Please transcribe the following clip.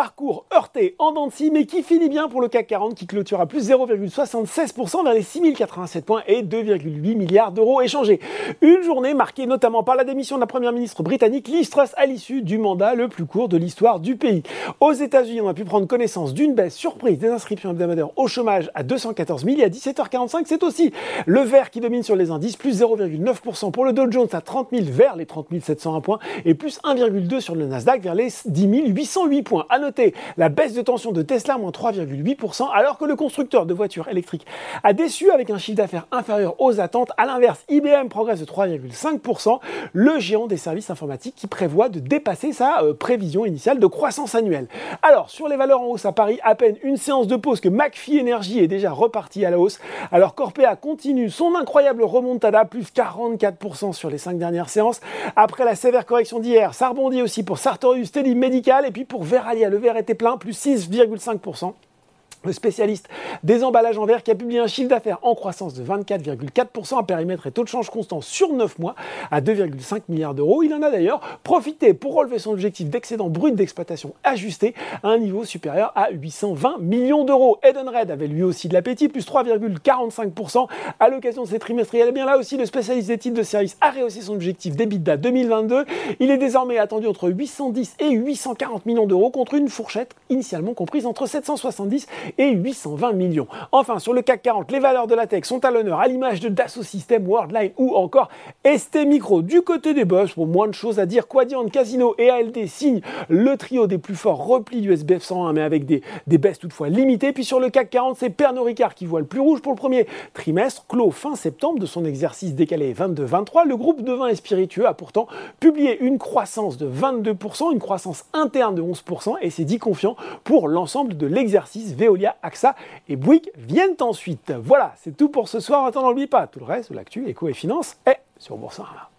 Parcours heurté en dents mais qui finit bien pour le CAC 40 qui clôture à plus 0,76% vers les 6087 points et 2,8 milliards d'euros échangés. Une journée marquée notamment par la démission de la première ministre britannique Liz Truss à l'issue du mandat le plus court de l'histoire du pays. Aux États-Unis, on a pu prendre connaissance d'une baisse surprise des inscriptions hebdomadaires au chômage à 214 000 et à 17h45. C'est aussi le vert qui domine sur les indices, plus 0,9% pour le Dow Jones à 30 000 vers les 30 701 points et plus 1,2 sur le Nasdaq vers les 10 808 points la baisse de tension de Tesla, moins 3,8%, alors que le constructeur de voitures électriques a déçu avec un chiffre d'affaires inférieur aux attentes. À l'inverse, IBM progresse de 3,5%, le géant des services informatiques qui prévoit de dépasser sa euh, prévision initiale de croissance annuelle. Alors, sur les valeurs en hausse à Paris, à peine une séance de pause que McPhee Energy est déjà reparti à la hausse. Alors, Corpea continue son incroyable remontada, plus 44% sur les 5 dernières séances. Après la sévère correction d'hier, ça rebondit aussi pour Sartorius Tele Medical et puis pour Veralia le verre était plein, plus 6,5% le spécialiste des emballages en verre qui a publié un chiffre d'affaires en croissance de 24,4% à périmètre et taux de change constant sur 9 mois à 2,5 milliards d'euros. Il en a d'ailleurs profité pour relever son objectif d'excédent brut d'exploitation ajusté à un niveau supérieur à 820 millions d'euros. Edenred avait lui aussi de l'appétit, plus 3,45% à l'occasion de ses trimestriels. Et bien là aussi, le spécialiste des titres de service a rehaussé son objectif d'EBITDA 2022. Il est désormais attendu entre 810 et 840 millions d'euros contre une fourchette initialement comprise entre 770 et 820 millions. Enfin, sur le CAC 40, les valeurs de la tech sont à l'honneur, à l'image de Dassault Systèmes, Worldline ou encore ST Micro. Du côté des boss, pour moins de choses à dire, Quadient, Casino et ALD signent le trio des plus forts replis du SBF 101, mais avec des, baisses toutefois limitées. Puis sur le CAC 40, c'est Pernod Ricard qui voit le plus rouge pour le premier trimestre, clos fin septembre de son exercice décalé 22-23. Le groupe de vin et spiritueux a pourtant publié une croissance de 22%, une croissance interne de 11%, et s'est dit confiant pour l'ensemble de l'exercice AXA et Bouygues viennent ensuite. Voilà, c'est tout pour ce soir. Attends, n'oublie pas, tout le reste, l'actu, éco et finance est sur Boursorama.